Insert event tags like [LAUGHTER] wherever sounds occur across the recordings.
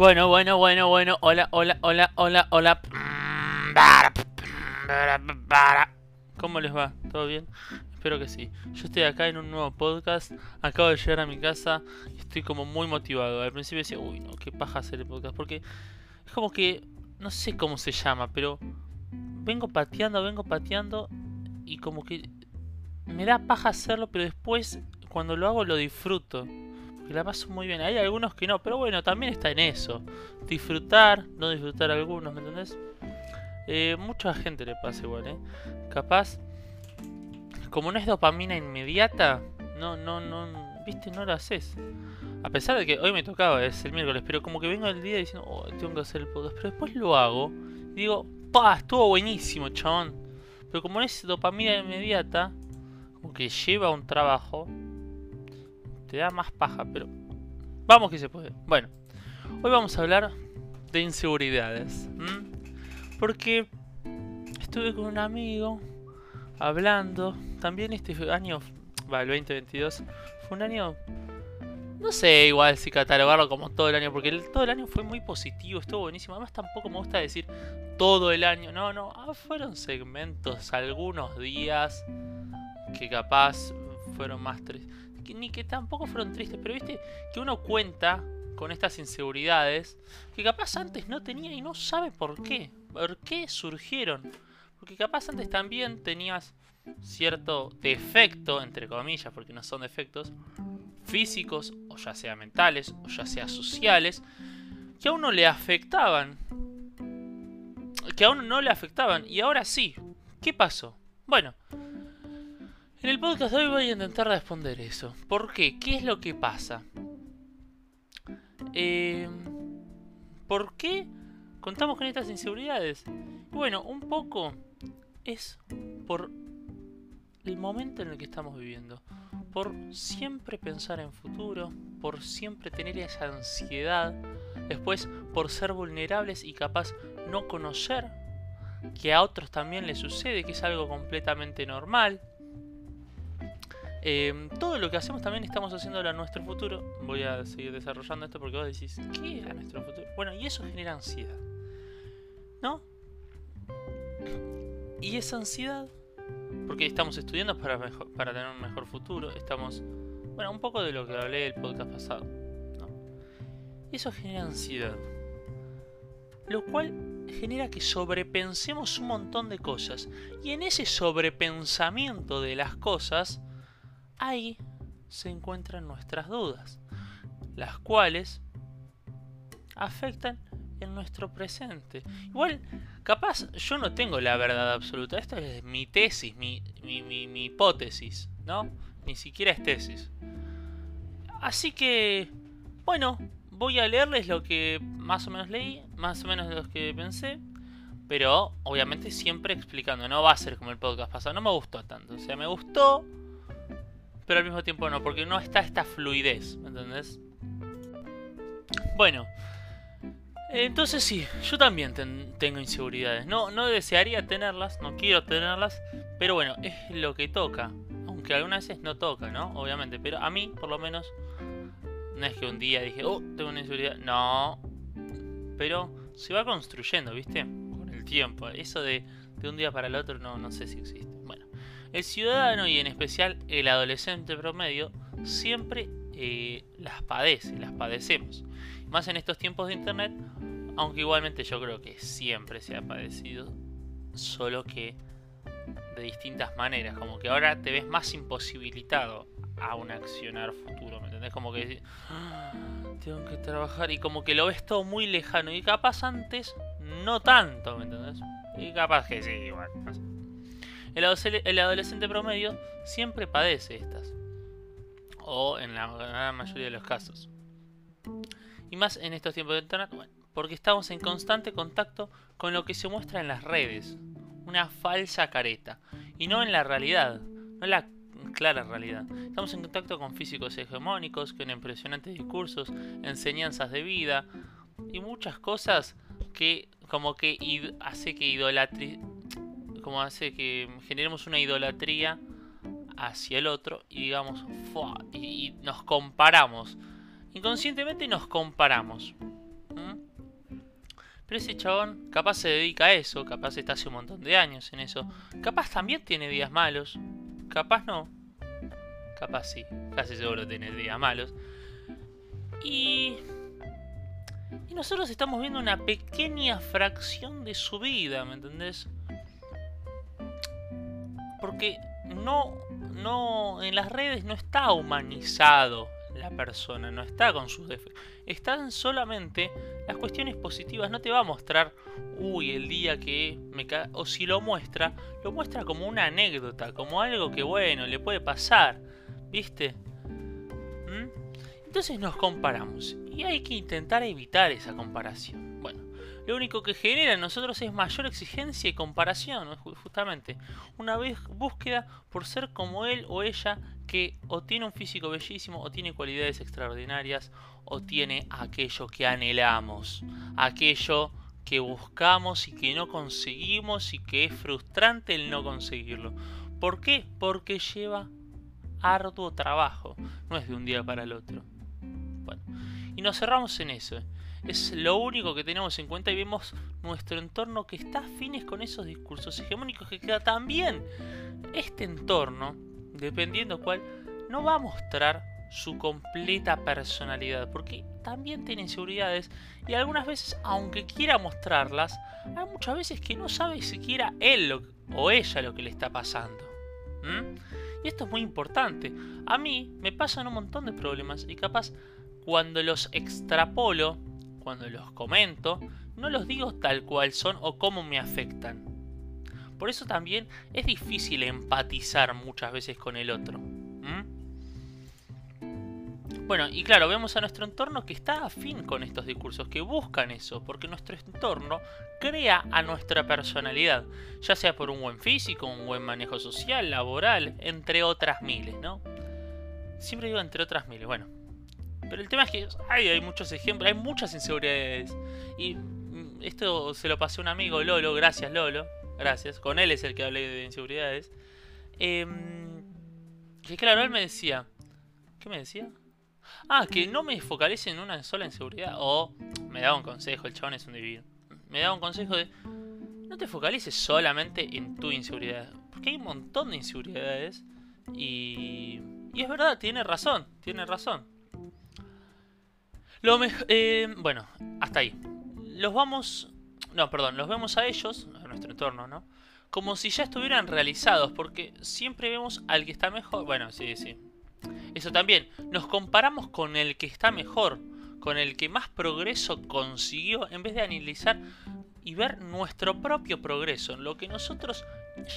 Bueno, bueno, bueno, bueno. Hola, hola, hola, hola, hola. ¿Cómo les va? ¿Todo bien? Espero que sí. Yo estoy acá en un nuevo podcast. Acabo de llegar a mi casa estoy como muy motivado. Al principio decía, uy, no, qué paja hacer el podcast. Porque es como que, no sé cómo se llama, pero vengo pateando, vengo pateando y como que me da paja hacerlo, pero después cuando lo hago lo disfruto la paso muy bien. Hay algunos que no, pero bueno, también está en eso. Disfrutar, no disfrutar algunos, ¿me entendés? Eh, mucha gente le pasa igual, ¿eh? Capaz, como no es dopamina inmediata, no, no, no, viste, no lo haces. A pesar de que hoy me tocaba, es el miércoles, pero como que vengo el día diciendo, oh, tengo que hacer el podcast. Pero después lo hago y digo, pa, estuvo buenísimo, chabón. Pero como no es dopamina inmediata, como que lleva un trabajo, te da más paja, pero vamos que se puede. Bueno, hoy vamos a hablar de inseguridades. Porque estuve con un amigo hablando. También este año, va, el 2022, fue un año no sé igual si catalogarlo como todo el año, porque todo el año fue muy positivo, estuvo buenísimo. Además tampoco me gusta decir todo el año, no, no, ah, fueron segmentos, algunos días que capaz fueron más tristes ni que tampoco fueron tristes, pero viste que uno cuenta con estas inseguridades que capaz antes no tenía y no sabe por qué. ¿Por qué surgieron? Porque capaz antes también tenías cierto defecto, entre comillas, porque no son defectos, físicos, o ya sea mentales, o ya sea sociales, que a uno le afectaban. Que a uno no le afectaban. Y ahora sí. ¿Qué pasó? Bueno, en el podcast de hoy voy a intentar responder eso. ¿Por qué? ¿Qué es lo que pasa? Eh, ¿Por qué contamos con estas inseguridades? Bueno, un poco es por el momento en el que estamos viviendo. Por siempre pensar en futuro, por siempre tener esa ansiedad, después por ser vulnerables y capaz no conocer que a otros también les sucede, que es algo completamente normal. Em, todo lo que hacemos también estamos haciendo a nuestro futuro. Voy a seguir desarrollando esto porque vos decís, ¿qué es nuestro futuro? Bueno, y eso genera ansiedad. ¿No? Y esa ansiedad, porque estamos estudiando para, para tener un mejor futuro, estamos, bueno, un poco de lo que hablé el podcast pasado. ¿no? Eso genera ansiedad. Lo cual genera que sobrepensemos un montón de cosas. Y en ese sobrepensamiento de las cosas, ahí se encuentran nuestras dudas, las cuales afectan en nuestro presente. Igual, capaz yo no tengo la verdad absoluta, esta es mi tesis, mi, mi, hipótesis, ¿no? Ni siquiera es tesis. Así que, bueno, voy a leerles lo que más o menos leí, más o menos lo que pensé, pero obviamente siempre explicando, no va a ser como el podcast pasado, no me gustó tanto, o sea, me gustó, pero al mismo tiempo no, porque no está esta fluidez, ¿me entendés? Bueno, entonces sí, yo también tengo inseguridades. No, no desearía tenerlas, no quiero tenerlas, pero bueno, es lo que toca. Aunque algunas veces no toca, ¿no? Obviamente, pero a mí, por lo menos, no es que un día dije, oh, tengo una inseguridad. No, pero se va construyendo, ¿viste? Con el tiempo. Eso de, de un día para el otro no, no sé si existe. El ciudadano y en especial el adolescente promedio siempre eh, las padece, las padecemos. Más en estos tiempos de internet, aunque igualmente yo creo que siempre se ha padecido, solo que de distintas maneras, como que ahora te ves más imposibilitado a un accionar futuro, ¿me entendés? Como que ah, tengo que trabajar y como que lo ves todo muy lejano y capaz antes no tanto, ¿me entendés? Y capaz que sí, igual. El, adolescente promedio siempre padece estas. O en la gran mayoría de los casos. Y más en estos tiempos de internet, porque estamos en constante contacto con lo que se muestra en las redes. Una falsa careta. Y no en la realidad. No en la clara realidad. Estamos en contacto con físicos hegemónicos, con impresionantes discursos, enseñanzas de vida y muchas cosas que como que hace que como hace que generemos una idolatría hacia el otro y digamos, y, nos comparamos. Inconscientemente nos comparamos. Pero ese chabón capaz se dedica a eso, capaz está hace un montón de años en eso. Capaz también tiene días malos, capaz no. Capaz sí, casi seguro tiene días malos. Y... Y nosotros estamos viendo una pequeña fracción de su vida, ¿me entendés? Porque no, no, en las redes no está humanizado la persona, no está con sus defectos. Están solamente las cuestiones positivas. No te va a mostrar, uy, el día que me ca O si lo muestra, lo muestra como una anécdota, como algo que, bueno, le puede pasar. ¿Viste? ¿Mm? Entonces nos comparamos. Y hay que intentar evitar esa comparación. Lo único que genera en nosotros es mayor exigencia y comparación, justamente. Una vez búsqueda por ser como él o ella que o tiene un físico bellísimo, o tiene cualidades extraordinarias, o tiene aquello que anhelamos, aquello que buscamos y que no conseguimos y que es frustrante el no conseguirlo. ¿Por qué? Porque lleva arduo trabajo, no es de un día para el otro. Bueno, y nos cerramos en eso. Es lo único que tenemos en cuenta y vemos nuestro entorno que está afines con esos discursos hegemónicos que queda también. Este entorno, dependiendo cuál, no va a mostrar su completa personalidad, porque también tiene inseguridades y algunas veces, aunque quiera mostrarlas, hay muchas veces que no sabe siquiera él o ella lo que le está pasando. Y esto es muy importante. A mí me pasan un montón de problemas y capaz cuando los extrapolo cuando los comento, no los digo tal cual son o cómo me afectan. Por eso también es difícil empatizar muchas veces con el otro. Bueno, y claro, vemos a nuestro entorno que está afín con estos discursos, que buscan eso, porque nuestro entorno crea a nuestra personalidad, ya sea por un buen físico, un buen manejo social, laboral, entre otras miles, ¿no? Siempre digo entre otras miles, bueno, pero el tema es que hay muchos ejemplos, hay muchas inseguridades. Y mm, esto se lo pasé a un amigo, Lolo, gracias Lolo, gracias. Con él es el que hablé de inseguridades. Em, que claro, él me decía, ¿qué me decía? Ah, que no me focalice en una sola inseguridad. O me daba un consejo, el chabón es un divino. Me daba un consejo de, no te focalices solamente en tu inseguridad. Porque hay un montón de inseguridades. Y, y es verdad, tiene razón, tiene razón. Lo eh, bueno, hasta ahí. Los vamos... No, perdón, los vemos a ellos, a nuestro entorno, ¿no? Como si ya estuvieran realizados, porque siempre vemos al que está mejor. Bueno, sí, sí. Eso también. Nos comparamos con el que está mejor, con el que más progreso consiguió, en vez de analizar y ver nuestro propio progreso, lo que nosotros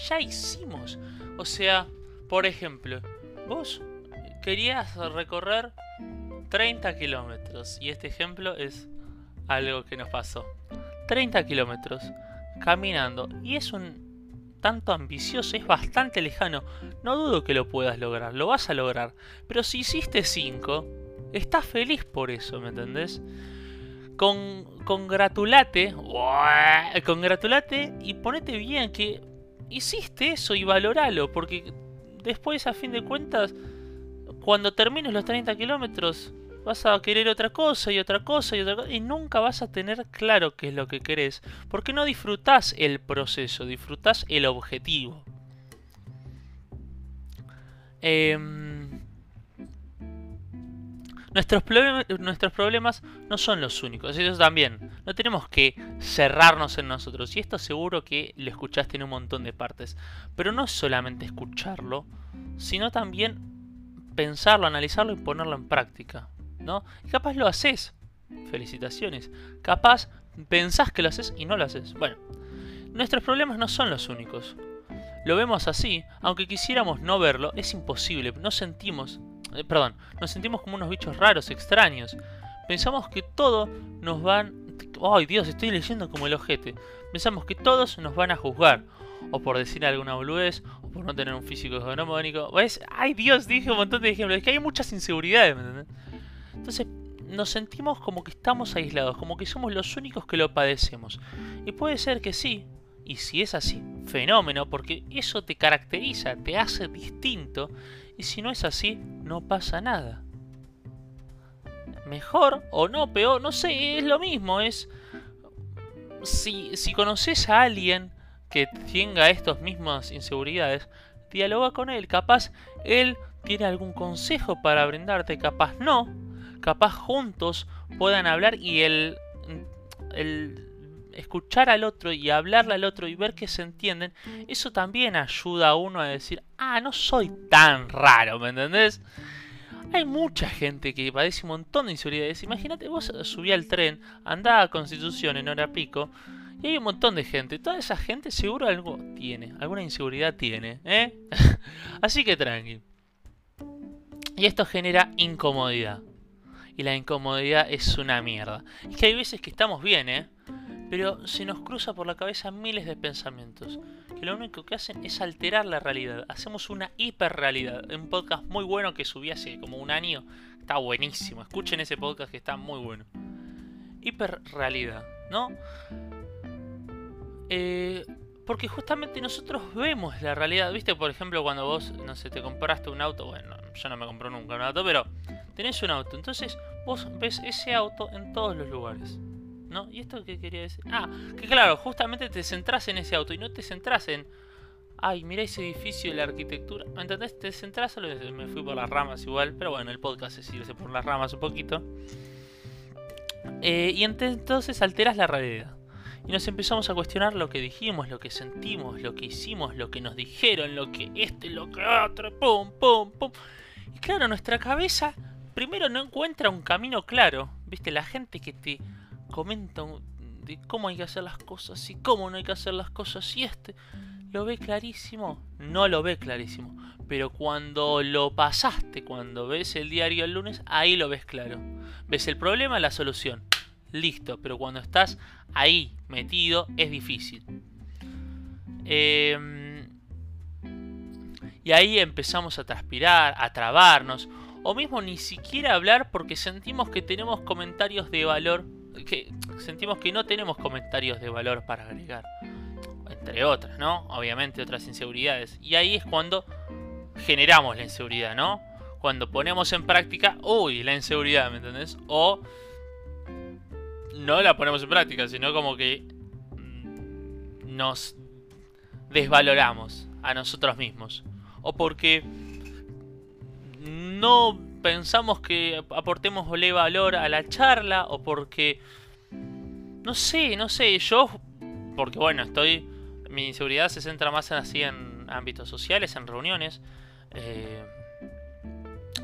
ya hicimos. O sea, por ejemplo, vos querías recorrer 30 kilómetros. Y este ejemplo es algo que nos pasó. 30 kilómetros caminando. Y es un tanto ambicioso, es bastante lejano. No dudo que lo puedas lograr, lo vas a lograr. Pero si hiciste 5, estás feliz por eso, ¿me entendés? Con, congratulate, congratulate y ponete bien que hiciste eso y valoralo, porque después a fin de cuentas, cuando termines los 30 kilómetros, vas a querer otra cosa y otra cosa y otra cosa y nunca vas a tener claro qué es lo que querés, porque no disfrutás el proceso, disfrutás el objetivo. Em, nuestros, nuestros problemas no son los únicos, ellos también. No tenemos que cerrarnos en nosotros. Y esto seguro que lo escuchaste en un montón de partes. Pero no es solamente escucharlo, sino también pensarlo, analizarlo y ponerlo en práctica. ¿No? Capaz lo haces. Felicitaciones. Capaz pensás que lo haces y no lo haces. Bueno, nuestros problemas no son los únicos. Lo vemos así, aunque quisiéramos no verlo, es imposible. No sentimos, eh, perdón, nos sentimos como unos bichos raros, extraños. Pensamos que todo nos van... ¡Ay Dios! Estoy leyendo como el ojete. Pensamos que todos nos van a juzgar. O por decir alguna boludez, o por no tener un físico hegemónico. ¡Ay Dios! Dije un montón de ejemplos. Es que hay muchas inseguridades, ¿me entiendes? Entonces nos sentimos como que estamos aislados, como que somos los únicos que lo padecemos. Y puede ser que sí, y si es así, fenómeno, porque eso te caracteriza, te hace distinto, y si no es así, no pasa nada. Mejor o no, peor, no sé, es lo mismo, es... si, si conoces a alguien que tenga estas mismas inseguridades, dialoga con él. Capaz él tiene algún consejo para brindarte, capaz no. Capaz juntos puedan hablar y el, escuchar al otro y hablarle al otro y ver que se entienden, eso también ayuda a uno a decir, ah, no soy tan raro, ¿me entendés? Hay mucha gente que padece un montón de inseguridades. Imagínate, vos subí al tren, andá a Constitución en hora pico, y hay un montón de gente. Toda esa gente seguro algo tiene, alguna inseguridad tiene, ¿eh? [LAUGHS] Así que tranqui. Y esto genera incomodidad. Y la incomodidad es una mierda. Es que hay veces que estamos bien, ¿eh? pero se nos cruza por la cabeza miles de pensamientos, que lo único que hacen es alterar la realidad. Hacemos una hiperrealidad. Un podcast muy bueno que subí hace como un año. Está buenísimo. Escuchen ese podcast que está muy bueno. Hiperrealidad, ¿no? Eh, porque justamente nosotros vemos la realidad. ¿Viste? Por ejemplo, cuando vos, no sé, te compraste un auto. Bueno, yo no me compro nunca un auto, pero tenés un auto. Entonces vos ves ese auto en todos los lugares. ¿no? ¿Y esto qué quería decir? Ah, que claro, justamente te centras en ese auto y no te centras en. Ay, mira ese edificio la arquitectura. ¿Me entendés? Te centras lo Me fui por las ramas igual, pero bueno, el podcast es irse por las ramas un poquito. Eh, y entonces alteras la realidad. Y nos empezamos a cuestionar lo que dijimos, lo que sentimos, lo que hicimos, lo que nos dijeron, lo que este, lo que otro, pum, pum, pum. Y claro, nuestra cabeza primero no encuentra un camino claro. ¿Viste? La gente que te comenta de cómo hay que hacer las cosas y cómo no hay que hacer las cosas y este lo ve clarísimo, no lo ve clarísimo, pero cuando lo pasaste, cuando ves el diario el lunes, ahí lo ves claro. Ves el problema, la solución. Listo, pero cuando estás ahí metido es difícil. Em, y ahí empezamos a transpirar, a trabarnos, o mismo ni siquiera hablar porque sentimos que tenemos comentarios de valor que sentimos que no tenemos comentarios de valor para agregar. Entre otras, ¿no? Obviamente otras inseguridades. Y ahí es cuando generamos la inseguridad, ¿no? Cuando ponemos en práctica, uy, la inseguridad, ¿me entendés? O no la ponemos en práctica, sino como que mm, nos desvaloramos a nosotros mismos. O porque no pensamos que aportemos valor a la charla o porque... No sé, no sé, yo... Porque bueno, estoy... Mi inseguridad se centra más en así en ámbitos sociales, en reuniones. Eh,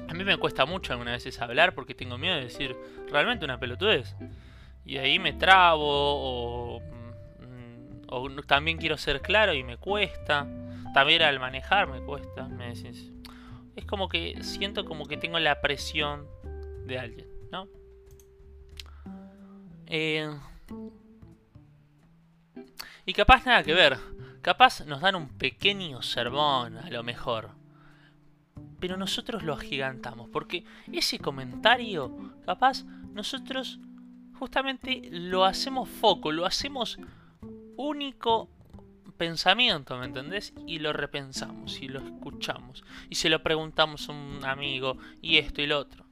a mí me cuesta mucho algunas veces hablar porque tengo miedo de decir realmente una pelotudez. Y ahí me trabo o, mm, o también quiero ser claro y me cuesta. También al manejar me cuesta. Me decís, es como que siento como que tengo la presión de alguien, ¿no? Eh, y capaz nada que ver. Capaz nos dan un pequeño sermón, a lo mejor. Pero nosotros lo agigantamos. Porque ese comentario, capaz, nosotros justamente lo hacemos foco, lo hacemos único pensamiento, ¿me entendés? Y lo repensamos y lo escuchamos y se lo preguntamos a un amigo y esto y lo otro.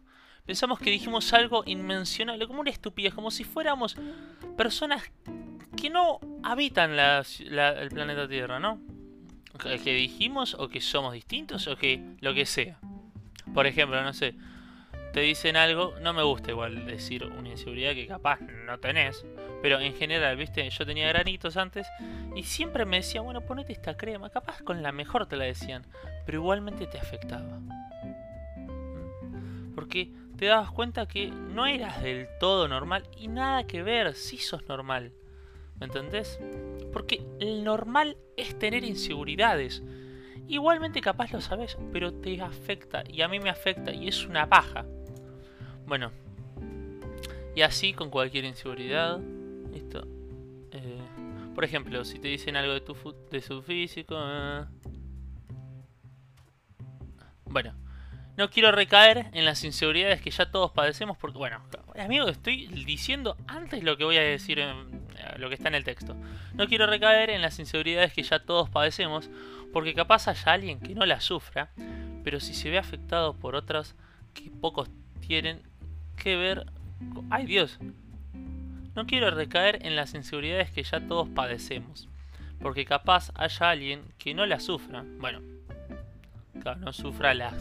Pensamos que dijimos algo inmencionable, como una estupidez, como si fuéramos personas que no habitan el planeta Tierra, ¿no? Que dijimos o que somos distintos o que lo que sea. Por ejemplo, no sé, te dicen algo, no me gusta igual decir una inseguridad que capaz no tenés, pero en general, viste, yo tenía granitos antes y siempre me decían, bueno, ponete esta crema, capaz con la mejor te la decían, pero igualmente te afectaba. ¿Mm? Porque te dabas cuenta que no eras del todo normal y nada que ver, si sos normal. ¿Me entendés? Porque el normal es tener inseguridades. Igualmente capaz lo sabes, pero te afecta y a mí me afecta y es una paja. Bueno, y así con cualquier inseguridad. Eh, por ejemplo, si te dicen algo de tu de su físico. Eh. Bueno, no quiero recaer en las inseguridades que ya todos padecemos porque, bueno, amigo, estoy diciendo antes lo que voy a decir en lo que está en el texto. No quiero recaer en las inseguridades que ya todos padecemos porque capaz haya alguien que no la sufra, pero si se ve afectado por otras que pocos tienen, que ver... ¡Ay Dios! no quiero recaer en las inseguridades que ya todos padecemos. Porque capaz haya alguien que no la sufra. Bueno, claro, no sufra las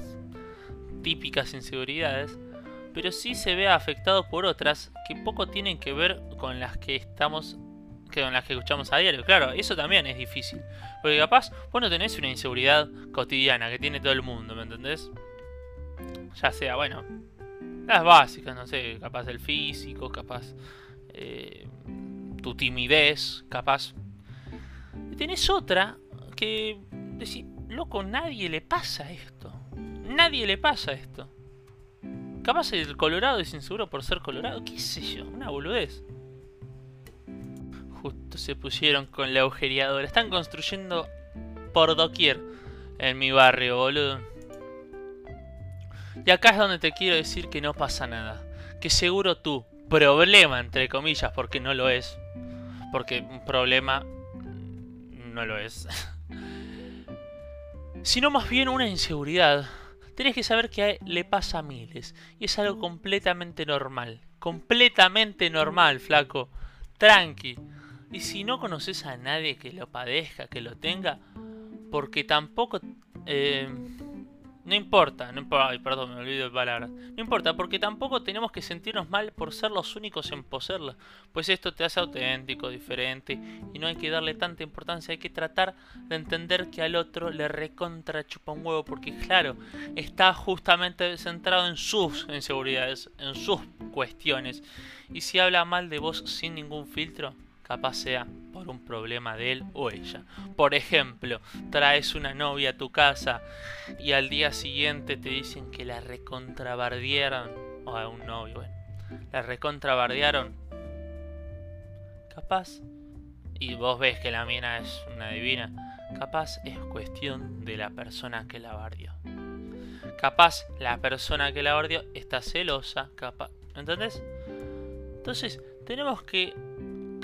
típicas inseguridades, pero sí se ve afectado por otras que poco tienen que ver con las que estamos con las que escuchamos a diario. Claro, eso también es difícil. Porque capaz vos no tenés una inseguridad cotidiana que tiene todo el mundo, ¿me entendés? Ya sea, bueno, las básicas, no sé, capaz el físico, capaz eh, tu timidez, capaz. Y tenés otra que decís, loco, nadie le pasa esto. Nadie le pasa esto. Capaz el colorado es inseguro por ser colorado, qué sé yo, una boludez. Justo se pusieron con la agujereadora. Están construyendo por doquier en mi barrio, boludo. Y acá es donde te quiero decir que no pasa nada. Que seguro tú, problema entre comillas, porque no lo es. Porque un problema no lo es. [LAUGHS] Sino más bien una inseguridad. Tienes que saber que le pasa a miles. Y es algo completamente normal. Completamente normal, flaco. Tranqui. Y si no conoces a nadie que lo padezca, que lo tenga, porque tampoco... Eh, no importa, no importa, ay, perdón, me olvido de palabras. No importa, porque tampoco tenemos que sentirnos mal por ser los únicos en poseerla. Pues esto te hace auténtico, diferente, y no hay que darle tanta importancia. Hay que tratar de entender que al otro le recontra chupa un huevo, porque claro, está justamente centrado en sus inseguridades, en sus cuestiones. Y si habla mal de vos sin ningún filtro, capaz sea por un problema de él o ella. Por ejemplo, traes una novia a tu casa y al día siguiente te dicen que la recontrabardearon, o a un novio, bueno, la recontrabardearon. Capaz, y vos ves que la mina es una divina, capaz es cuestión de la persona que la bardió. Capaz la persona que la bardió está celosa, capaz, ¿entendés? Entonces, tenemos que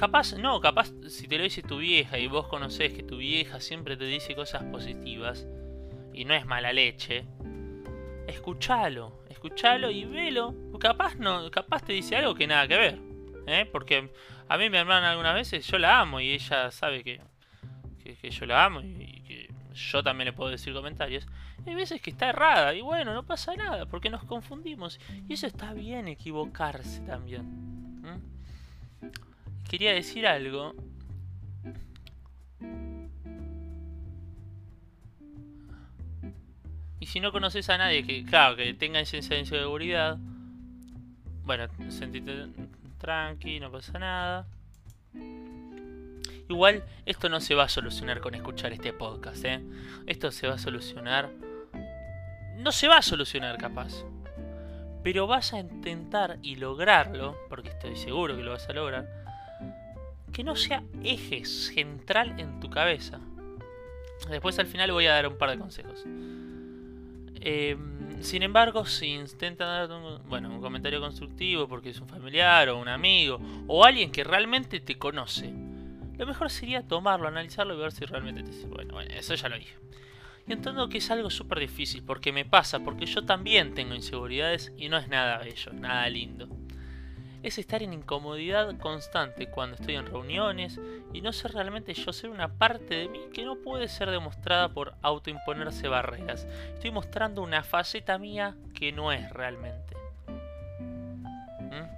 Capaz, no, capaz si te lo dice tu vieja y vos conocés que tu vieja siempre te dice cosas positivas y no es mala leche, escuchalo, escuchalo y velo. Capaz no, capaz te dice algo que nada que ver, ¿eh? Porque a mí mi hermana algunas veces yo la amo y ella sabe que, que, yo la amo y, que yo también le puedo decir comentarios. Hay veces que está errada y bueno, no pasa nada porque nos confundimos y eso está bien equivocarse también quería decir algo. Y si no conoces a nadie que, claro, que tenga esa inseguridad, bueno, sentite tranqui, no pasa nada. Igual, esto no se va a solucionar con escuchar este podcast, ¿eh? Esto se va a solucionar... No se va a solucionar capaz. Pero vas a intentar y lograrlo, porque estoy seguro que lo vas a lograr, que no sea eje central en tu cabeza. Después al final voy a dar un par de consejos. Em, sin embargo, si intentan dar un, bueno, un comentario constructivo porque es un familiar o un amigo o alguien que realmente te conoce, lo mejor sería tomarlo, analizarlo y ver si realmente te. Bueno, bueno, eso ya lo dije. Y entiendo que es algo súper difícil porque me pasa, porque yo también tengo inseguridades y no es nada bello, nada lindo es estar en incomodidad constante cuando estoy en reuniones y no ser realmente yo ser una parte de mí que no puede ser demostrada por autoimponerse barreras. Estoy mostrando una faceta mía que no es realmente. ¿Mm?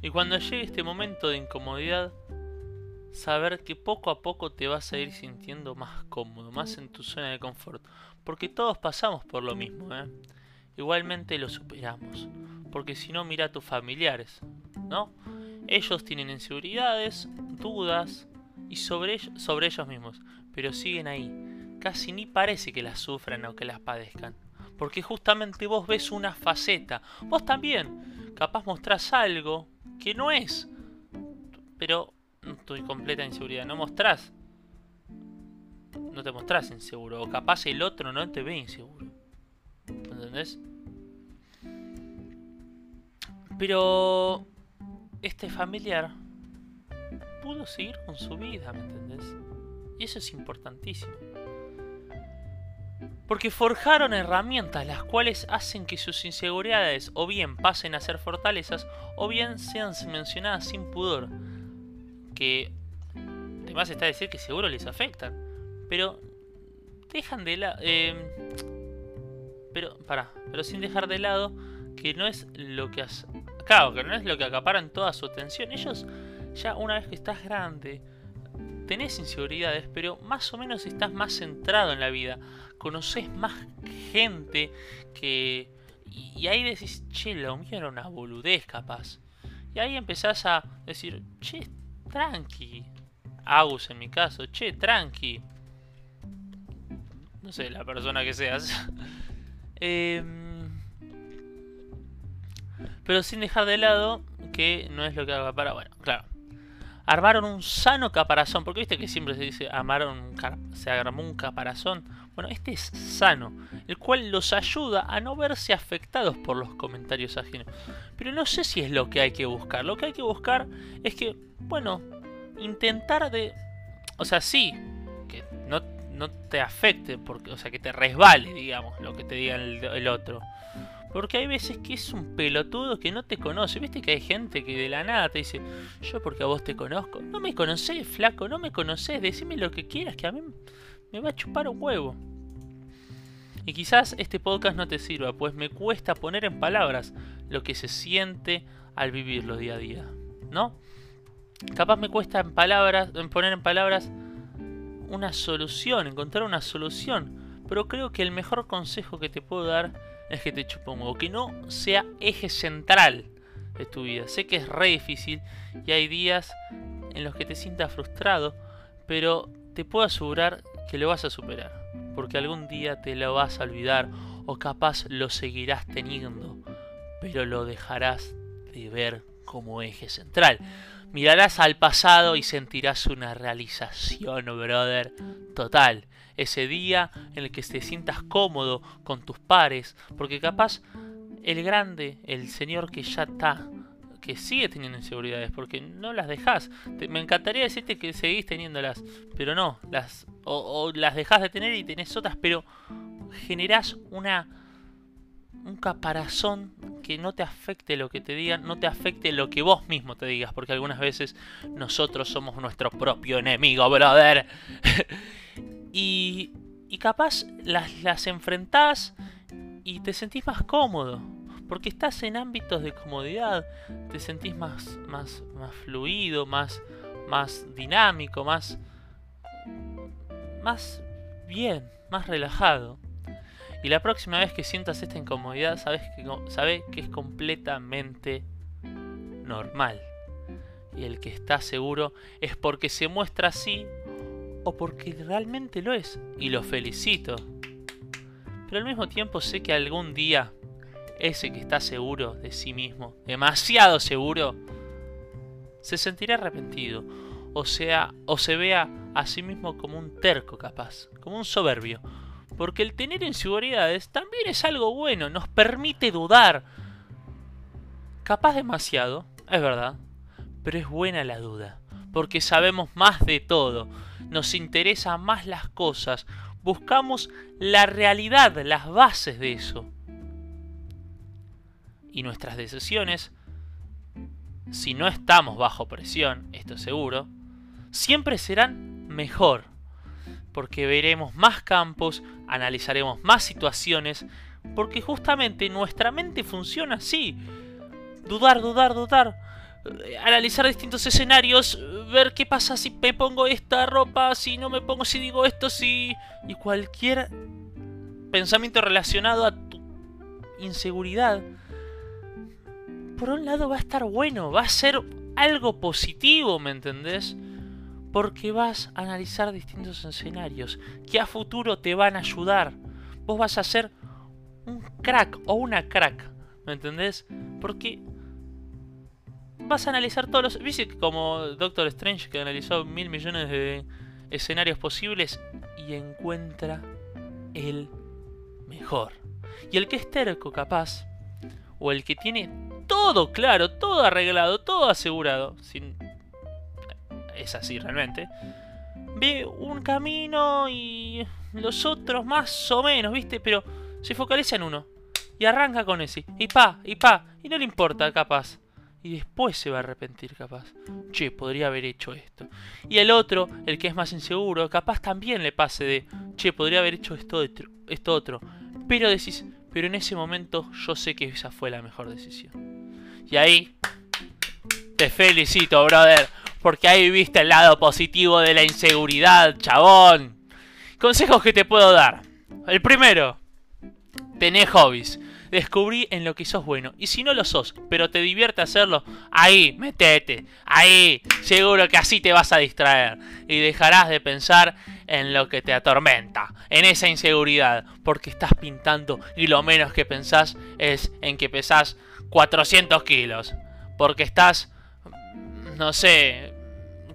Y cuando llegue este momento de incomodidad, saber que poco a poco te vas a ir sintiendo más cómodo, más en tu zona de confort. Porque todos pasamos por lo mismo, ¿eh? Igualmente lo superamos porque si no mira a tus familiares, ¿no? Ellos tienen inseguridades, dudas y sobre, sobre ellos mismos, pero siguen ahí. Casi ni parece que las sufran o que las padezcan. Porque justamente vos ves una faceta. Vos también. Capaz mostrás algo que no es. Pero tu completa inseguridad. No mostrás. No te mostrás inseguro. O capaz el otro no te ve inseguro. ¿Entendés? Pero este familiar pudo seguir con su vida, ¿me entendés? Y eso es importantísimo. Porque forjaron herramientas las cuales hacen que sus inseguridades o bien pasen a ser fortalezas o bien sean mencionadas sin pudor. Que además está decir que seguro les afectan. Pero dejan de lado... Eh, pero, para, pero sin dejar de lado que no es lo que... Claro, que no es lo que acaparan toda su atención. Ellos ya una vez que estás grande tenés inseguridades, pero más o menos estás más centrado en la vida. Conoces más gente que... Y, ahí decís, che, lo mío era una boludez capaz. Y ahí empezás a decir, che, tranqui. Agus en mi caso, che, tranqui. No sé, la persona que seas. [LAUGHS] Em, pero sin dejar de lado que no es lo que haga para... Bueno, claro armaron un sano caparazón, porque viste que siempre se dice armaron se armó un caparazón. Bueno, este es sano, el cual los ayuda a no verse afectados por los comentarios ajenos. Pero no sé si es lo que hay que buscar. Lo que hay que buscar es que, bueno, intentar de... O sea, sí, que no, no te afecte, porque, o sea, que te resbale, digamos, lo que te diga el otro. Porque hay veces que es un pelotudo que no te conoce. Viste que hay gente que de la nada te dice, yo porque a vos te conozco. No me conocés, flaco, no me conocés. Decime lo que quieras, que a mí me va a chupar un huevo. Y quizás este podcast no te sirva, pues me cuesta poner en palabras lo que se siente al vivirlo día a día. ¿No? Capaz me cuesta en palabras, poner en palabras una solución, encontrar una solución. Pero creo que el mejor consejo que te puedo dar es que te chupa un que no sea eje central de tu vida. Sé que es re difícil y hay días en los que te sientas frustrado, pero te puedo asegurar que lo vas a superar, porque algún día te lo vas a olvidar o capaz lo seguirás teniendo, pero lo dejarás de ver como eje central. Mirarás al pasado y sentirás una realización, brother, total ese día en el que te sientas cómodo con tus pares, porque capaz el grande, el señor que ya está, que sigue teniendo inseguridades, porque no las dejas. me encantaría decirte que seguís teniéndolas, pero no, las o, las dejas de tener y tenés otras, pero generás una un caparazón que no te afecte lo que te digan, no te afecte lo que vos mismo te digas, porque algunas veces nosotros somos nuestro propio enemigo, brother. [LAUGHS] Y, y capaz las, las enfrentás y te sentís más cómodo. Porque estás en ámbitos de comodidad, te sentís más, más, más fluido, más, más dinámico, más, más bien, más relajado. Y la próxima vez que sientas esta incomodidad, sabes que, sabes que es completamente normal. Y el que está seguro es porque se muestra así o porque realmente lo es, y lo felicito. Pero al mismo tiempo sé que algún día ese que está seguro de sí mismo, demasiado seguro, se sentirá arrepentido, o sea, o se vea a sí mismo como un terco capaz, como un soberbio. Porque el tener inseguridades también es algo bueno, nos permite dudar. Capaz demasiado, es verdad, pero es buena la duda, porque sabemos más de todo, nos interesa más las cosas, buscamos la realidad, las bases de eso. Y nuestras decisiones, si no estamos bajo presión, esto seguro, siempre serán mejor, porque veremos más campos, analizaremos más situaciones, porque justamente nuestra mente funciona así. Dudar, dudar, dudar analizar distintos escenarios, ver qué pasa si me pongo esta ropa, si no me pongo, si digo esto, si... Y cualquier pensamiento relacionado a tu inseguridad, por un lado va a estar bueno, va a ser algo positivo, ¿me entendés? Porque vas a analizar distintos escenarios que a futuro te van a ayudar. Vos vas a ser un crack o una crack, ¿me entendés? Porque vas a analizar todos los... ¿Viste como Doctor Strange que analizó mil millones de escenarios posibles y encuentra el mejor? Y el que es terco capaz, o el que tiene todo claro, todo arreglado, todo asegurado, sin... es así realmente, ve un camino y los otros más o menos, ¿viste? Pero se focaliza en uno. Y arranca con ese. Y pa, y pa. Y no le importa, capaz. Y después se va a arrepentir, capaz. Che, podría haber hecho esto. Y el otro, el que es más inseguro, capaz también le pase de, che, podría haber hecho esto, esto otro. Pero decís, pero en ese momento yo sé que esa fue la mejor decisión. Y ahí, te felicito, brother. Porque ahí viste el lado positivo de la inseguridad, chabón. Consejos que te puedo dar. El primero, tenés hobbies descubrí en lo que sos bueno. Y si no lo sos, pero te divierte hacerlo, ahí, metete, ahí, seguro que así te vas a distraer. Y dejarás de pensar en lo que te atormenta, en esa inseguridad, porque estás pintando y lo menos que pensás es en que pesás 400 kilos. Porque estás, no sé,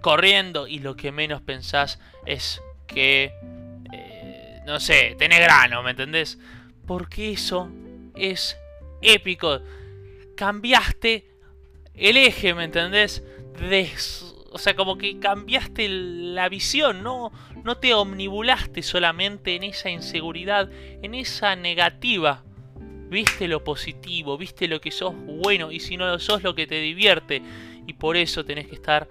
corriendo y lo que menos pensás es que, eh, no sé, tenés grano, ¿me entendés? Porque eso es épico. Cambiaste el eje, ¿me entendés? o sea, como que cambiaste la visión, ¿no? No te omnibulaste solamente en esa inseguridad, en esa negativa. Viste lo positivo, viste lo que sos bueno y si no lo sos lo que te divierte. Y por eso tenés que estar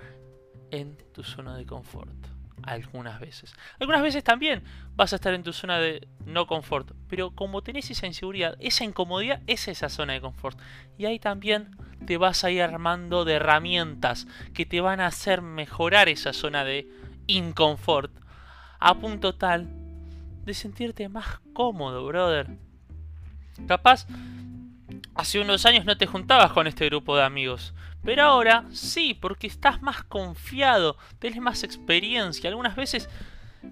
en tu zona de confort algunas veces. Algunas veces también vas a estar en tu zona de no confort, pero como tenés esa inseguridad, esa incomodidad es esa zona de confort. Y ahí también te vas a ir armando de herramientas que te van a hacer mejorar esa zona de inconfort a punto tal de sentirte más cómodo, brother. Capaz, hace unos años no te juntabas con este grupo de amigos, pero ahora sí, porque estás más confiado, tenés más experiencia. Algunas veces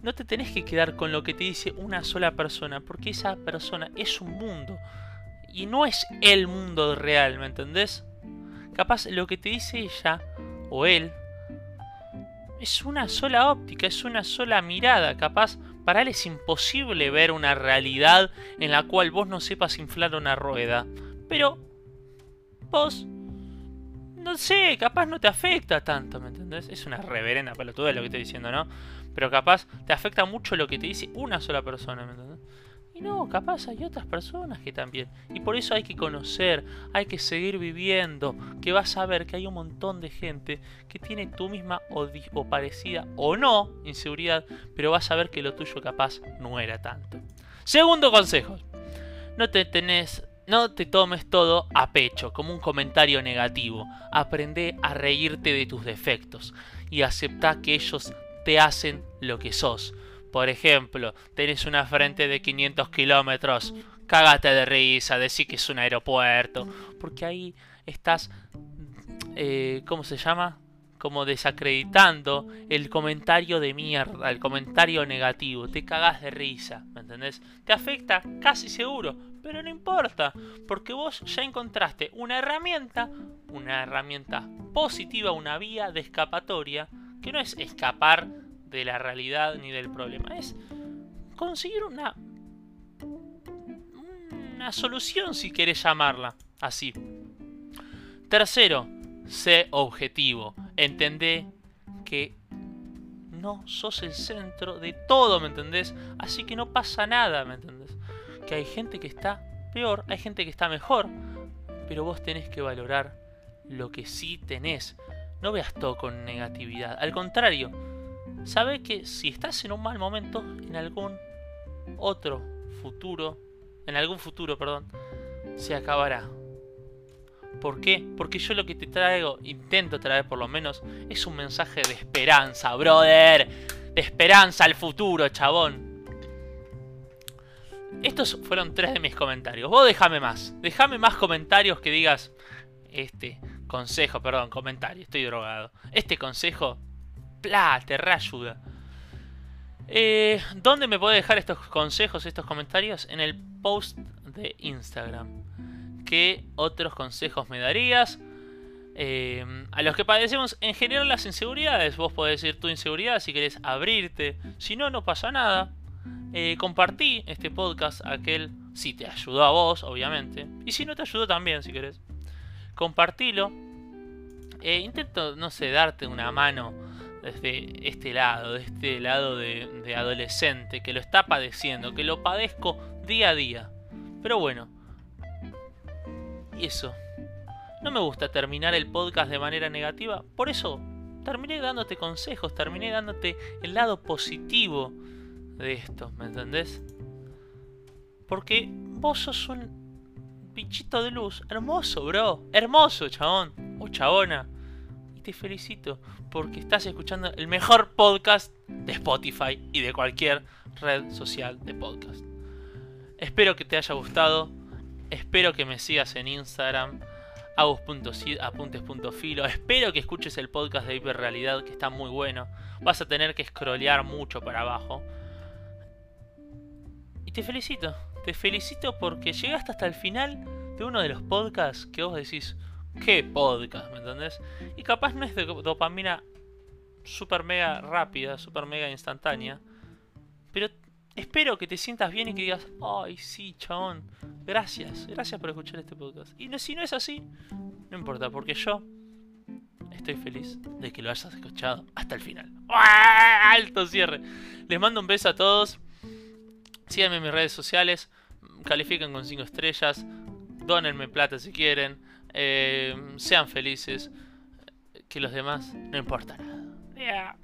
no te tenés que quedar con lo que te dice una sola persona, porque esa persona es un mundo. Y no es el mundo real, ¿me entendés? Capaz lo que te dice ella o él es una sola óptica, es una sola mirada. Capaz para él es imposible ver una realidad en la cual vos no sepas inflar una rueda. Pero vos no sé, capaz no te afecta tanto, ¿me entendés? Es una reverenda pelotuda lo que estoy diciendo, ¿no? Pero capaz te afecta mucho lo que te dice una sola persona, ¿me entendés? Y no, capaz hay otras personas que también. Y por eso hay que conocer, hay que seguir viviendo, que vas a ver que hay un montón de gente que tiene tu misma o, o parecida o no inseguridad, pero vas a ver que lo tuyo capaz no era tanto. Segundo consejo, no te tenés no te tomes todo a pecho, como un comentario negativo. Aprende a reírte de tus defectos y acepta que ellos te hacen lo que sos. Por ejemplo, tenés una frente de 500 kilómetros, cágate de risa, decir que es un aeropuerto, porque ahí estás, eh, ¿cómo se llama? Como desacreditando el comentario de mierda, el comentario negativo, te cagas de risa, ¿me entendés? Te afecta casi seguro, pero no importa, porque vos ya encontraste una herramienta, una herramienta positiva, una vía de escapatoria, que no es escapar de la realidad ni del problema, es conseguir una una solución si querés llamarla así. Tercero, sé objetivo. Entendé que no sos el centro de todo, ¿me entendés? Así que no pasa nada, ¿me entendés? que hay gente que está peor, hay gente que está mejor, pero vos tenés que valorar lo que sí tenés. No veas todo con negatividad. Al contrario, sabe que si estás en un mal momento, en algún otro futuro, en algún futuro, perdón, se acabará. ¿Por qué? Porque yo lo que te traigo, intento traer por lo menos, es un mensaje de esperanza, brother. De esperanza al futuro, chabón. Estos fueron tres de mis comentarios. Vos déjame más. Déjame más comentarios que digas. Este consejo, perdón, comentario. Estoy drogado. Este consejo. Pla, te reayuda. Eh, ¿Dónde me podés dejar estos consejos, estos comentarios? En el post de Instagram. ¿Qué otros consejos me darías? Eh, a los que padecemos en general las inseguridades. Vos podés decir tu inseguridad si querés abrirte. Si no, no pasa nada. Eh, compartí este podcast aquel, si te ayudó a vos, obviamente, y si no te ayudó también, si querés. Compartilo. Eh, intento, no sé, darte una mano desde este lado, de este lado de, de adolescente, que lo está padeciendo, que lo padezco día a día. Pero bueno, eso. No me gusta terminar el podcast de manera negativa, por eso terminé dándote consejos, terminé dándote el lado positivo de esto, ¿me entendés? Porque vos sos un bichito de luz, hermoso, bro, hermoso, chabón o chabona. Y te felicito porque estás escuchando el mejor podcast de Spotify y de cualquier red social de podcast. Espero que te haya gustado, espero que me sigas en Instagram apuntes.filo. Espero que escuches el podcast de Hiperrealidad, que está muy bueno. Vas a tener que scrollear mucho para abajo. Y te felicito. Te felicito porque llegaste hasta el final de uno de los podcasts que vos decís, ¿qué podcast? ¿Me entendés? Y capaz no es de dopamina super mega rápida, super mega instantánea. Pero espero que te sientas bien y que digas, ay, sí, chabón, gracias, gracias por escuchar este podcast. Y si no es así, no importa, porque yo estoy feliz de que lo hayas escuchado hasta el final. ¡Alto cierre! Les mando un beso a todos. Síganme en mis redes sociales. Califiquen con 5 estrellas. Dónenme plata si quieren. Eh, sean felices. Que los demás no importa nada.